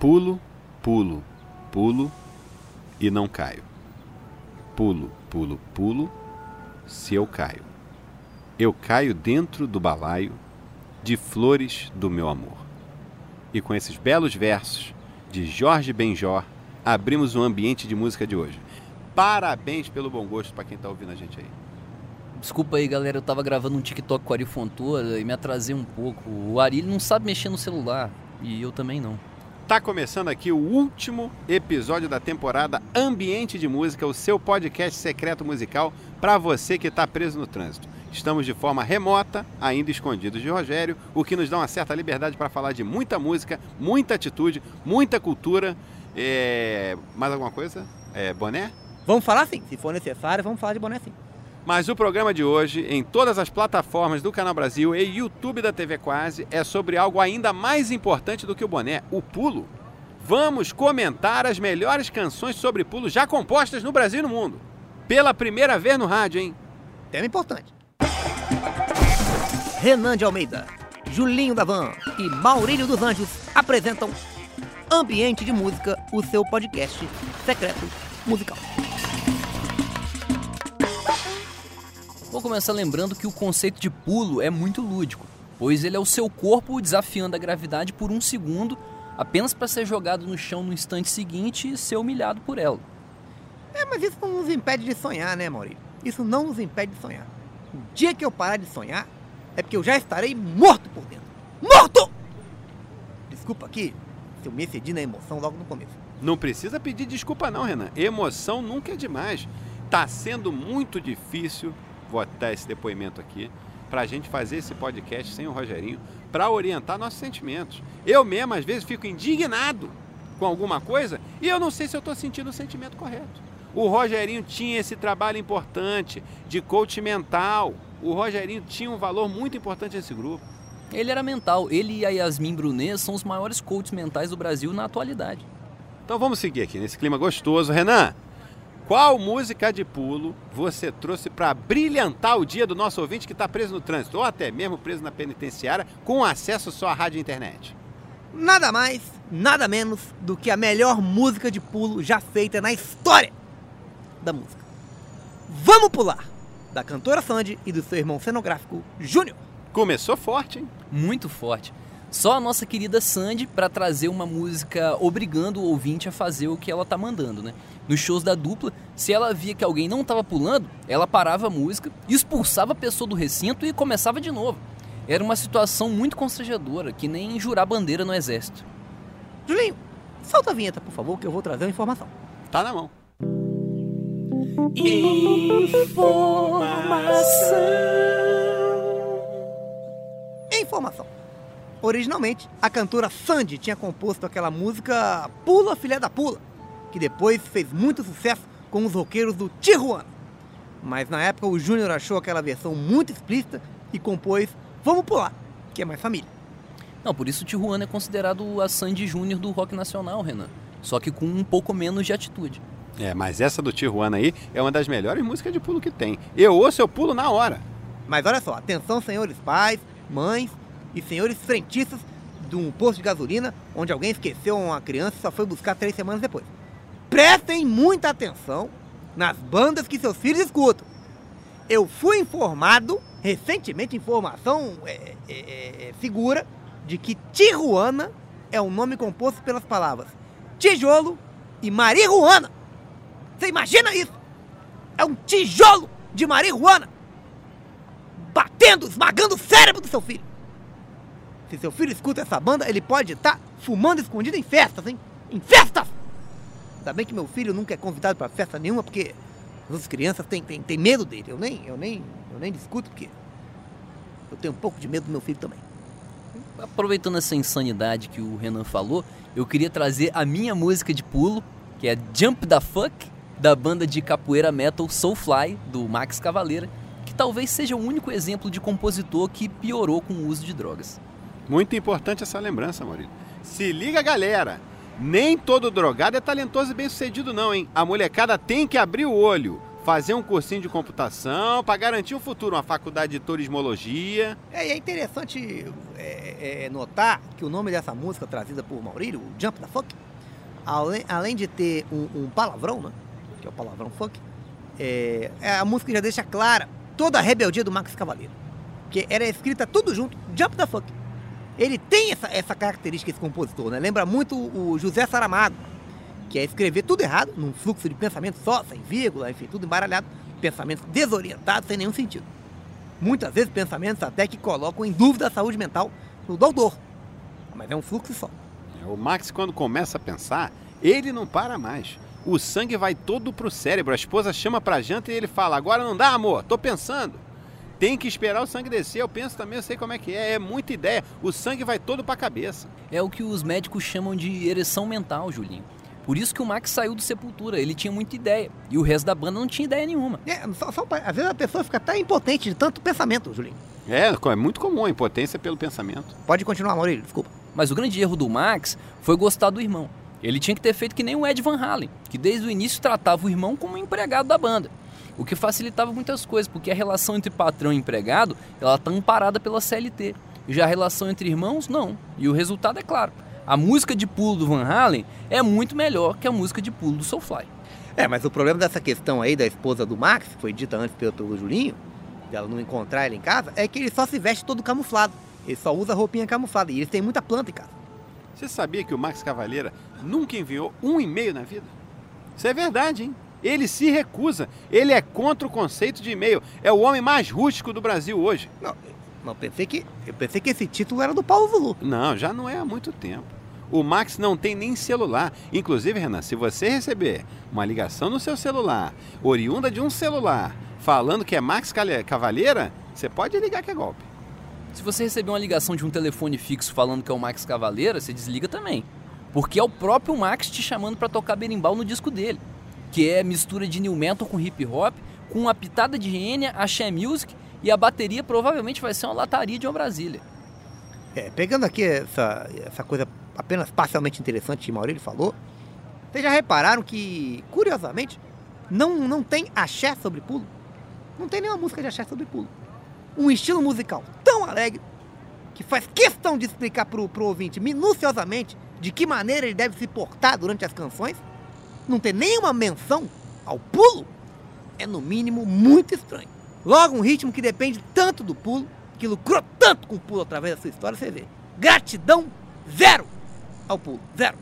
Pulo, pulo, pulo e não caio. Pulo, pulo, pulo, se eu caio. Eu caio dentro do balaio de flores do meu amor. E com esses belos versos de Jorge Benjor, abrimos o ambiente de música de hoje. Parabéns pelo bom gosto para quem está ouvindo a gente aí. Desculpa aí, galera, eu tava gravando um TikTok com o Ari Fontoura e me atrasei um pouco. O Ari não sabe mexer no celular e eu também não. Tá começando aqui o último episódio da temporada Ambiente de Música, o seu podcast secreto musical para você que está preso no trânsito. Estamos de forma remota, ainda escondidos de Rogério, o que nos dá uma certa liberdade para falar de muita música, muita atitude, muita cultura. É... Mais alguma coisa? É, boné? Vamos falar sim, se for necessário, vamos falar de boné sim. Mas o programa de hoje, em todas as plataformas do Canal Brasil e YouTube da TV Quase, é sobre algo ainda mais importante do que o boné, o pulo. Vamos comentar as melhores canções sobre pulo já compostas no Brasil e no mundo. Pela primeira vez no rádio, hein? Tema importante. Renan de Almeida, Julinho da Van e Maurílio dos Anjos apresentam Ambiente de Música, o seu podcast secreto musical. Vou começar lembrando que o conceito de pulo é muito lúdico, pois ele é o seu corpo desafiando a gravidade por um segundo, apenas para ser jogado no chão no instante seguinte e ser humilhado por ela. É, mas isso não nos impede de sonhar, né, Maurício? Isso não nos impede de sonhar. O dia que eu parar de sonhar, é porque eu já estarei morto por dentro. Morto! Desculpa aqui se eu me excedi na emoção logo no começo. Não precisa pedir desculpa não, Renan. Emoção nunca é demais. Tá sendo muito difícil, vou até esse depoimento aqui, para a gente fazer esse podcast sem o Rogerinho, para orientar nossos sentimentos. Eu mesmo, às vezes, fico indignado com alguma coisa e eu não sei se eu estou sentindo o sentimento correto. O Rogerinho tinha esse trabalho importante de coach mental. O Rogerinho tinha um valor muito importante nesse grupo. Ele era mental. Ele e a Yasmin Brunet são os maiores coaches mentais do Brasil na atualidade. Então vamos seguir aqui nesse clima gostoso. Renan, qual música de pulo você trouxe para brilhantar o dia do nosso ouvinte que está preso no trânsito ou até mesmo preso na penitenciária com acesso só à rádio e internet? Nada mais, nada menos do que a melhor música de pulo já feita na história da música. Vamos pular! Da cantora Sandy e do seu irmão cenográfico Júnior. Começou forte, hein? Muito forte. Só a nossa querida Sandy para trazer uma música obrigando o ouvinte a fazer o que ela tá mandando, né? Nos shows da dupla, se ela via que alguém não tava pulando, ela parava a música, expulsava a pessoa do recinto e começava de novo. Era uma situação muito constrangedora, que nem jurar bandeira no exército. Julinho, solta a vinheta, por favor, que eu vou trazer uma informação. Tá na mão. Informação. Originalmente, a cantora Sandy tinha composto aquela música Pula Filha da Pula, que depois fez muito sucesso com os roqueiros do Tijuana. Mas na época o Júnior achou aquela versão muito explícita e compôs Vamos Pular, que é mais família. Não, por isso Tijuana é considerado a Sandy Júnior do rock nacional, Renan. Só que com um pouco menos de atitude. É, mas essa do Tijuana aí é uma das melhores músicas de pulo que tem. Eu ouço, eu pulo na hora. Mas olha só, atenção senhores pais, mães e senhores frentistas de um posto de gasolina onde alguém esqueceu uma criança e só foi buscar três semanas depois. Prestem muita atenção nas bandas que seus filhos escutam. Eu fui informado, recentemente, informação é, é, é, segura, de que Tijuana é um nome composto pelas palavras tijolo e marihuana. Você imagina isso? É um tijolo de marihuana batendo, esmagando o cérebro do seu filho. Se seu filho escuta essa banda, ele pode estar fumando escondido em festas, hein? Em festas! Ainda bem que meu filho nunca é convidado para festa nenhuma, porque as crianças têm, têm, têm medo dele. Eu nem, eu, nem, eu nem discuto, porque eu tenho um pouco de medo do meu filho também. Aproveitando essa insanidade que o Renan falou, eu queria trazer a minha música de pulo, que é Jump the Fuck, da banda de capoeira metal Soulfly, do Max Cavaleira, que talvez seja o único exemplo de compositor que piorou com o uso de drogas. Muito importante essa lembrança, Maurício. Se liga, galera! Nem todo drogado é talentoso e bem sucedido, não, hein? A molecada tem que abrir o olho. fazer um cursinho de computação para garantir o futuro, uma faculdade de turismologia. É, é interessante é, é, notar que o nome dessa música trazida por Maurílio, o Jump da Funk, além, além de ter um, um palavrão, né? Que é o palavrão funk, é, é a música já deixa clara toda a rebeldia do Max Cavaleiro. Que era escrita tudo junto, Jump da Funk. Ele tem essa, essa característica, esse compositor, né? Lembra muito o José Saramago, que é escrever tudo errado, num fluxo de pensamento só, sem vírgula, enfim, tudo embaralhado, pensamentos desorientados, sem nenhum sentido. Muitas vezes pensamentos até que colocam em dúvida a saúde mental do doutor. Mas é um fluxo só. É, o Max, quando começa a pensar, ele não para mais. O sangue vai todo pro cérebro. A esposa chama pra janta e ele fala: Agora não dá, amor, tô pensando. Tem que esperar o sangue descer. Eu penso também, eu sei como é que é. É muita ideia. O sangue vai todo pra cabeça. É o que os médicos chamam de ereção mental, Julinho. Por isso que o Max saiu do Sepultura, ele tinha muita ideia. E o resto da banda não tinha ideia nenhuma. É, só, só, às vezes a pessoa fica até impotente de tanto pensamento, Julinho. É, é muito comum a impotência pelo pensamento. Pode continuar, Maurílio, desculpa. Mas o grande erro do Max foi gostar do irmão. Ele tinha que ter feito que nem o Ed Van Halen, que desde o início tratava o irmão como um empregado da banda. O que facilitava muitas coisas, porque a relação entre patrão e empregado, ela tá amparada pela CLT. Já a relação entre irmãos, não. E o resultado é claro. A música de pulo do Van Halen é muito melhor que a música de pulo do Soulfly. É, mas o problema dessa questão aí da esposa do Max, que foi dita antes pelo, pelo Julinho, dela não encontrar ele em casa, é que ele só se veste todo camuflado. Ele só usa roupinha camuflada. E eles têm muita planta em casa. Você sabia que o Max Cavaleira nunca enviou um e-mail na vida? Isso é verdade, hein? Ele se recusa. Ele é contra o conceito de e-mail. É o homem mais rústico do Brasil hoje. Não, eu pensei que, eu pensei que esse título era do Paulo Zulu. Não, já não é há muito tempo. O Max não tem nem celular. Inclusive, Renan, se você receber uma ligação no seu celular, oriunda de um celular, falando que é Max Cavaleira, você pode ligar que é golpe. Se você receber uma ligação de um telefone fixo falando que é o Max Cavaleira, você desliga também. Porque é o próprio Max te chamando para tocar berimbau no disco dele, que é mistura de new metal com hip hop, com uma pitada de Enya, axé music e a bateria provavelmente vai ser uma lataria de uma Brasília. É, pegando aqui essa, essa coisa apenas parcialmente interessante que Maurílio falou, vocês já repararam que, curiosamente, não, não tem axé sobre pulo? Não tem nenhuma música de axé sobre pulo. Um estilo musical tão alegre que faz questão de explicar pro, pro ouvinte minuciosamente de que maneira ele deve se portar durante as canções, não ter nenhuma menção ao pulo, é no mínimo muito estranho. Logo, um ritmo que depende tanto do pulo, que lucrou tanto com o pulo através da sua história, você vê. Gratidão zero ao pulo, zero.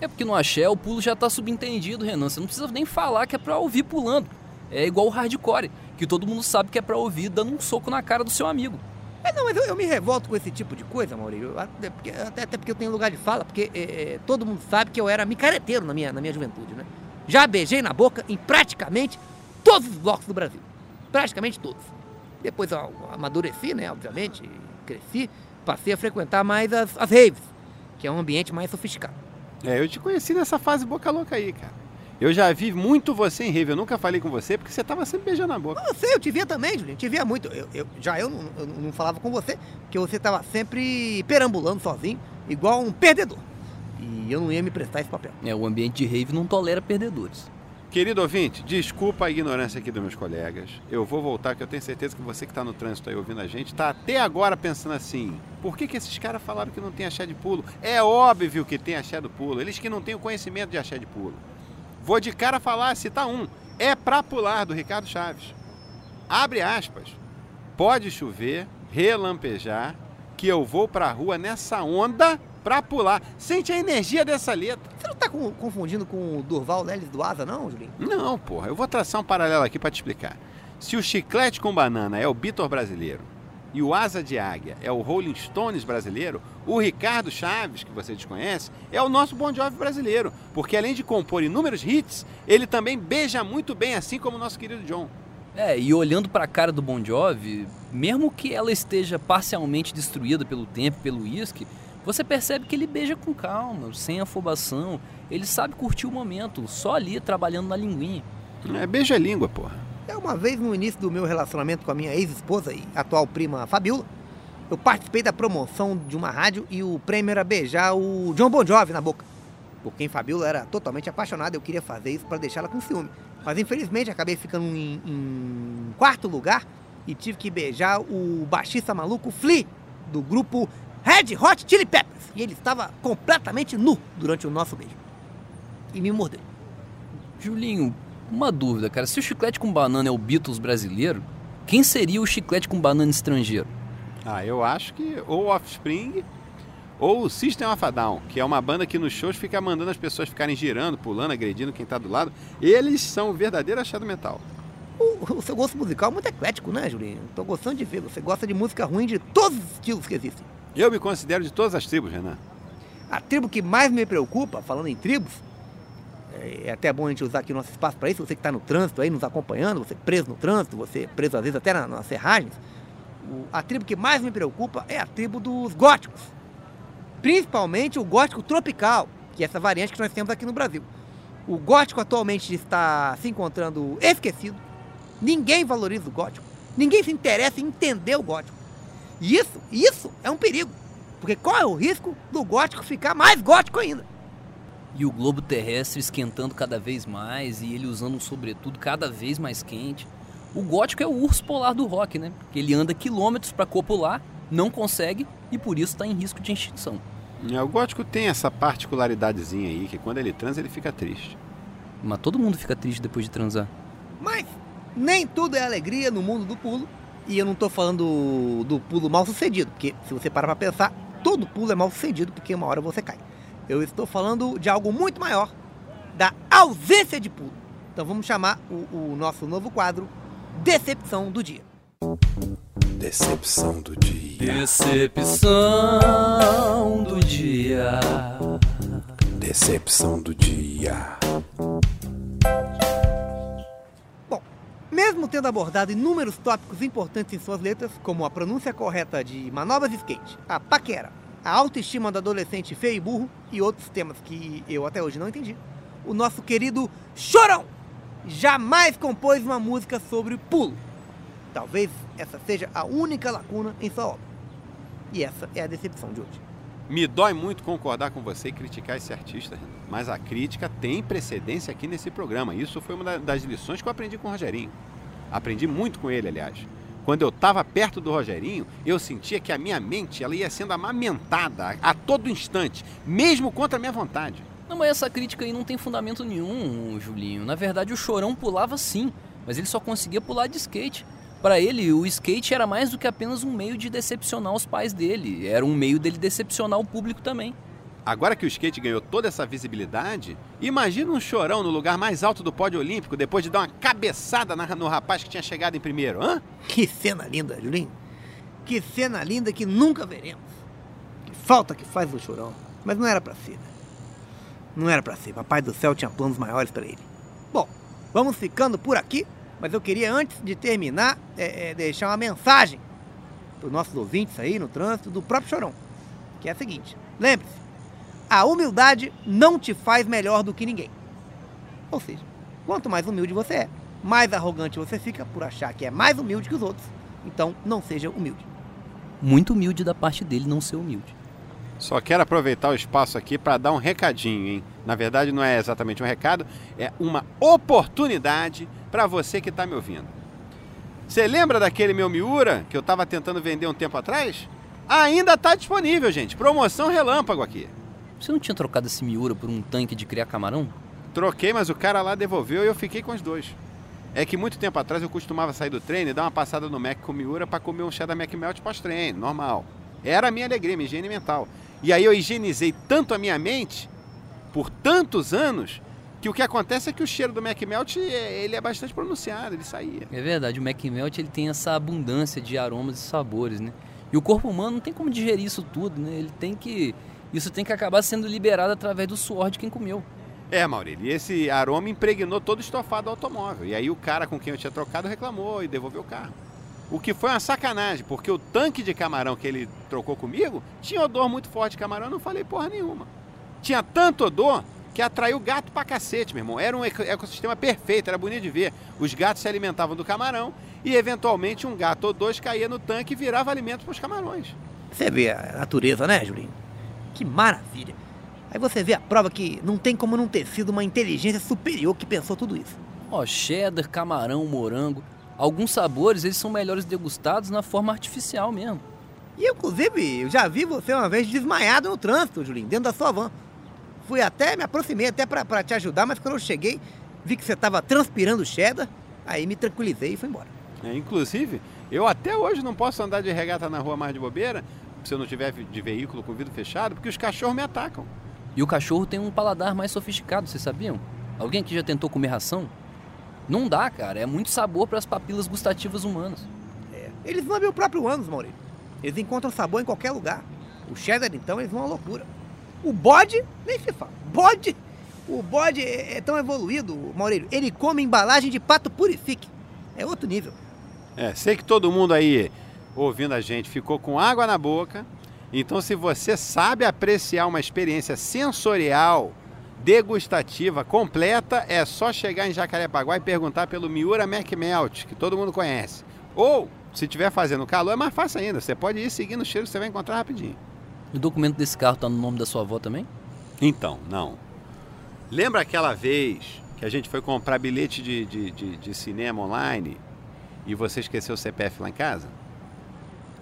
É porque no axé o pulo já está subentendido, Renan. Você não precisa nem falar que é para ouvir pulando. É igual o hardcore, que todo mundo sabe que é para ouvir dando um soco na cara do seu amigo. É, não, mas eu, eu, me revolto com esse tipo de coisa, Maurício. Até porque, até porque eu tenho lugar de fala, porque é, é, todo mundo sabe que eu era micareteiro na minha, na minha juventude, né? Já beijei na boca em praticamente todos os blocos do Brasil. Praticamente todos. Depois eu amadureci, né, obviamente, cresci, passei a frequentar mais as, as raves, que é um ambiente mais sofisticado. É, eu te conheci nessa fase boca louca aí, cara. Eu já vi muito você em rave, eu nunca falei com você porque você estava sempre beijando a boca. Eu sei, eu te via também, Julinho, te via muito. Eu, eu já eu não, eu não, falava com você, porque você estava sempre perambulando sozinho, igual um perdedor. E eu não ia me prestar esse papel. É, o ambiente de rave não tolera perdedores. Querido ouvinte, desculpa a ignorância aqui dos meus colegas. Eu vou voltar, que eu tenho certeza que você que está no trânsito aí ouvindo a gente, está até agora pensando assim: por que, que esses caras falaram que não tem axé de pulo? É óbvio que tem axé do pulo, eles que não têm o conhecimento de axé de pulo. Vou de cara falar, citar um. É pra pular, do Ricardo Chaves. Abre aspas. Pode chover, relampejar, que eu vou pra rua nessa onda pra pular. Sente a energia dessa letra. Você não tá com, confundindo com o Durval Lelis do Asa, não, Julinho? Não, porra. Eu vou traçar um paralelo aqui para te explicar. Se o chiclete com banana é o Bitor brasileiro e o Asa de Águia é o Rolling Stones brasileiro, o Ricardo Chaves, que você desconhece, é o nosso Bon Jovi brasileiro, porque além de compor inúmeros hits, ele também beija muito bem, assim como o nosso querido John. É, e olhando para a cara do Bon Jovi, mesmo que ela esteja parcialmente destruída pelo tempo, pelo uísque, você percebe que ele beija com calma, sem afobação, ele sabe curtir o momento, só ali trabalhando na linguinha. É, beija a língua, porra. É uma vez no início do meu relacionamento com a minha ex-esposa e atual prima Fabiola, eu participei da promoção de uma rádio e o prêmio era beijar o John Bon Jovi na boca. Porque em Fabiola era totalmente apaixonada, eu queria fazer isso para deixá-la com ciúme. Mas infelizmente acabei ficando em, em quarto lugar e tive que beijar o baixista maluco Flea, do grupo Red Hot Chili Peppers. E ele estava completamente nu durante o nosso beijo. E me mordeu. Julinho, uma dúvida, cara. Se o chiclete com banana é o Beatles brasileiro, quem seria o chiclete com banana estrangeiro? Ah, eu acho que ou Offspring ou o System of a Down, que é uma banda que nos shows fica mandando as pessoas ficarem girando, pulando, agredindo quem tá do lado. Eles são o verdadeiro achado metal. O, o seu gosto musical é muito eclético, né, Julinho? Tô gostando de ver. Você gosta de música ruim de todos os estilos que existem. Eu me considero de todas as tribos, Renan. A tribo que mais me preocupa, falando em tribos, é até bom a gente usar aqui o nosso espaço para isso, você que está no trânsito aí nos acompanhando, você preso no trânsito, você preso às vezes até nas, nas serragens, o, a tribo que mais me preocupa é a tribo dos góticos. Principalmente o gótico tropical, que é essa variante que nós temos aqui no Brasil. O gótico atualmente está se encontrando esquecido, ninguém valoriza o gótico, ninguém se interessa em entender o gótico. E isso, isso é um perigo, porque qual é o risco do gótico ficar mais gótico ainda? E o globo terrestre esquentando cada vez mais e ele usando um sobretudo cada vez mais quente. O gótico é o urso polar do rock, né? Que ele anda quilômetros para copular, não consegue e por isso está em risco de extinção. É, o gótico tem essa particularidadezinha aí, que quando ele transa ele fica triste. Mas todo mundo fica triste depois de transar. Mas nem tudo é alegria no mundo do pulo. E eu não tô falando do pulo mal sucedido, porque se você parar pra pensar, todo pulo é mal sucedido, porque uma hora você cai. Eu estou falando de algo muito maior, da ausência de pulo. Então vamos chamar o, o nosso novo quadro Decepção do Dia. Decepção do dia. Decepção do dia. Decepção do dia. Bom, mesmo tendo abordado inúmeros tópicos importantes em suas letras, como a pronúncia correta de manobras de skate, a paquera, a autoestima do adolescente feio e burro e outros temas que eu até hoje não entendi, o nosso querido Chorão jamais compôs uma música sobre pulo. Talvez essa seja a única lacuna em sua obra. E essa é a decepção de hoje. Me dói muito concordar com você e criticar esse artista, mas a crítica tem precedência aqui nesse programa. Isso foi uma das lições que eu aprendi com o Rogerinho. Aprendi muito com ele, aliás. Quando eu estava perto do Rogerinho, eu sentia que a minha mente ela ia sendo amamentada a todo instante, mesmo contra a minha vontade. Não, mas essa crítica aí não tem fundamento nenhum, Julinho. Na verdade, o Chorão pulava sim, mas ele só conseguia pular de skate. Para ele, o skate era mais do que apenas um meio de decepcionar os pais dele, era um meio dele decepcionar o público também. Agora que o skate ganhou toda essa visibilidade, imagina um chorão no lugar mais alto do pódio olímpico depois de dar uma cabeçada no rapaz que tinha chegado em primeiro, hã? Que cena linda, Julinho. Que cena linda que nunca veremos. Que falta que faz o chorão. Mas não era pra ser, né? Não era pra ser. Papai do céu tinha planos maiores pra ele. Bom, vamos ficando por aqui. Mas eu queria, antes de terminar, é, é, deixar uma mensagem para os nossos ouvintes aí no trânsito do próprio Chorão. Que é a seguinte: lembre-se, a humildade não te faz melhor do que ninguém. Ou seja, quanto mais humilde você é, mais arrogante você fica por achar que é mais humilde que os outros. Então, não seja humilde. Muito humilde da parte dele não ser humilde. Só quero aproveitar o espaço aqui para dar um recadinho, hein? Na verdade, não é exatamente um recado, é uma oportunidade para você que está me ouvindo. Você lembra daquele meu Miura que eu estava tentando vender um tempo atrás? Ainda está disponível, gente. Promoção relâmpago aqui. Você não tinha trocado esse Miura por um tanque de criar camarão? Troquei, mas o cara lá devolveu e eu fiquei com os dois. É que muito tempo atrás eu costumava sair do treino e dar uma passada no Mac com Miura para comer um chá da Mac Melt pós-treino, normal. Era a minha alegria, minha higiene mental. E aí eu higienizei tanto a minha mente, por tantos anos, que o que acontece é que o cheiro do Mac Melt é- ele é bastante pronunciado, ele saía. É verdade, o Mac Melt ele tem essa abundância de aromas e sabores, né? E o corpo humano não tem como digerir isso tudo, né? Ele tem que isso tem que acabar sendo liberado através do suor de quem comeu. É, Maurílio, e esse aroma impregnou todo o estofado do automóvel. E aí o cara com quem eu tinha trocado reclamou e devolveu o carro. O que foi uma sacanagem, porque o tanque de camarão que ele trocou comigo tinha odor muito forte de camarão, eu não falei porra nenhuma. Tinha tanto odor que atraiu gato pra cacete, meu irmão. Era um eco- ecossistema perfeito, era bonito de ver. Os gatos se alimentavam do camarão e, eventualmente, um gato ou dois caía no tanque e virava alimento para os camarões. Você vê a natureza, né, Julinho? Que maravilha. Aí você vê a prova que não tem como não ter sido uma inteligência superior que pensou tudo isso. Ó, cheddar, camarão, morango. Alguns sabores eles são melhores degustados na forma artificial mesmo. E inclusive, eu já vi você uma vez desmaiado no trânsito, Julinho, dentro da sua van. Fui até, me aproximei até pra, pra te ajudar, mas quando eu cheguei, vi que você tava transpirando cheddar, aí me tranquilizei e fui embora. É, inclusive, eu até hoje não posso andar de regata na rua mais de bobeira, se eu não tiver de veículo com vidro fechado, porque os cachorros me atacam. E o cachorro tem um paladar mais sofisticado, vocês sabiam? Alguém aqui já tentou comer ração? Não dá, cara. É muito sabor para as papilas gustativas humanas. É, eles vão abrir o próprio ânus, Maurício. Eles encontram sabor em qualquer lugar. O cheddar, então, eles vão à loucura. O bode, nem se fala. Bode, o bode é, é tão evoluído, Maurício. Ele come embalagem de pato purifique. É outro nível. É, sei que todo mundo aí ouvindo a gente ficou com água na boca. Então, se você sabe apreciar uma experiência sensorial, degustativa, completa, é só chegar em Jacarepaguá e perguntar pelo Miura McMelt, que todo mundo conhece. Ou, se estiver fazendo calor, é mais fácil ainda. Você pode ir seguindo o cheiro que você vai encontrar rapidinho. O documento desse carro tá no nome da sua avó também? Então, não. Lembra aquela vez que a gente foi comprar bilhete de, de, de, de cinema online e você esqueceu o CPF lá em casa?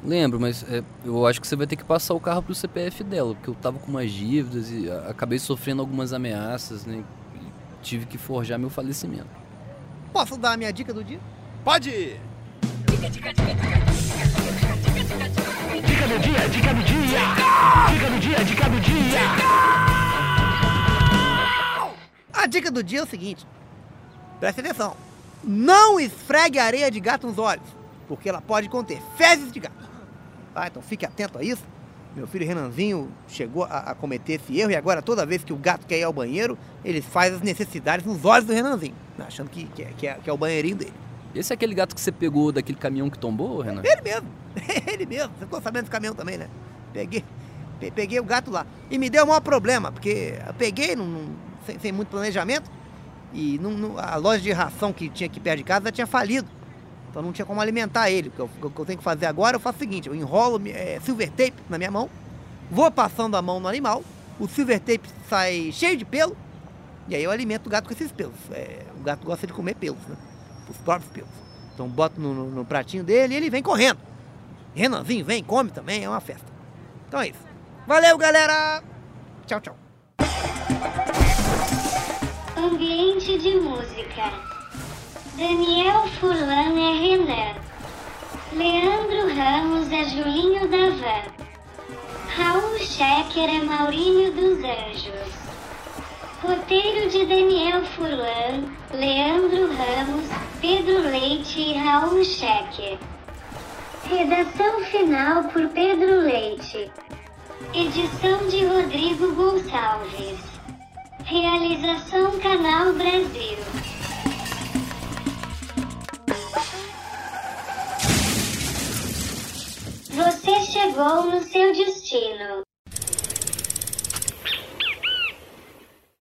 Lembro, mas é, eu acho que você vai ter que passar o carro pro CPF dela, porque eu tava com umas dívidas e acabei sofrendo algumas ameaças, né? E tive que forjar meu falecimento. Posso dar a minha dica do dia? Pode ir! A dica do dia é o seguinte: preste atenção. Não esfregue areia de gato nos olhos, porque ela pode conter fezes de gato. Tá? Então fique atento a isso. Meu filho Renanzinho chegou a, a cometer esse erro e agora toda vez que o gato quer ir ao banheiro, ele faz as necessidades nos olhos do Renanzinho, né? achando que, que, é, que, é, que é o banheirinho dele. Esse é aquele gato que você pegou daquele caminhão que tombou, Renan? Ele mesmo, ele mesmo. Você ficou sabendo do caminhão também, né? Peguei, pe- peguei o gato lá. E me deu o maior problema, porque eu peguei num- num- sem, sem muito planejamento e num- a loja de ração que tinha aqui perto de casa já tinha falido. Então não tinha como alimentar ele. O que eu, tenho que fazer agora, eu faço o seguinte, eu enrolo é, silver tape na minha mão, vou passando a mão no animal, o silver tape sai cheio de pelo, e aí eu alimento o gato com esses pelos. É, o gato gosta de comer pelos, né? Os próprios pelos. Então boto no, no- no pratinho dele e ele vem correndo. Renanzinho vem, come também, é uma festa. Então é isso. Valeu, galera! Tchau, tchau. Ambiente de música. Daniel Furlan é Renan. Leandro Ramos é Julinho da Van. Raul Schecker é Maurinho dos Anjos. Roteiro de Daniel Furlan, Leandro Ramos, Pedro Leite e Raul Schecker. Redação final por Pedro Leite. Edição de Rodrigo Gonçalves. Realização Canal Brasil. Vou no seu destino.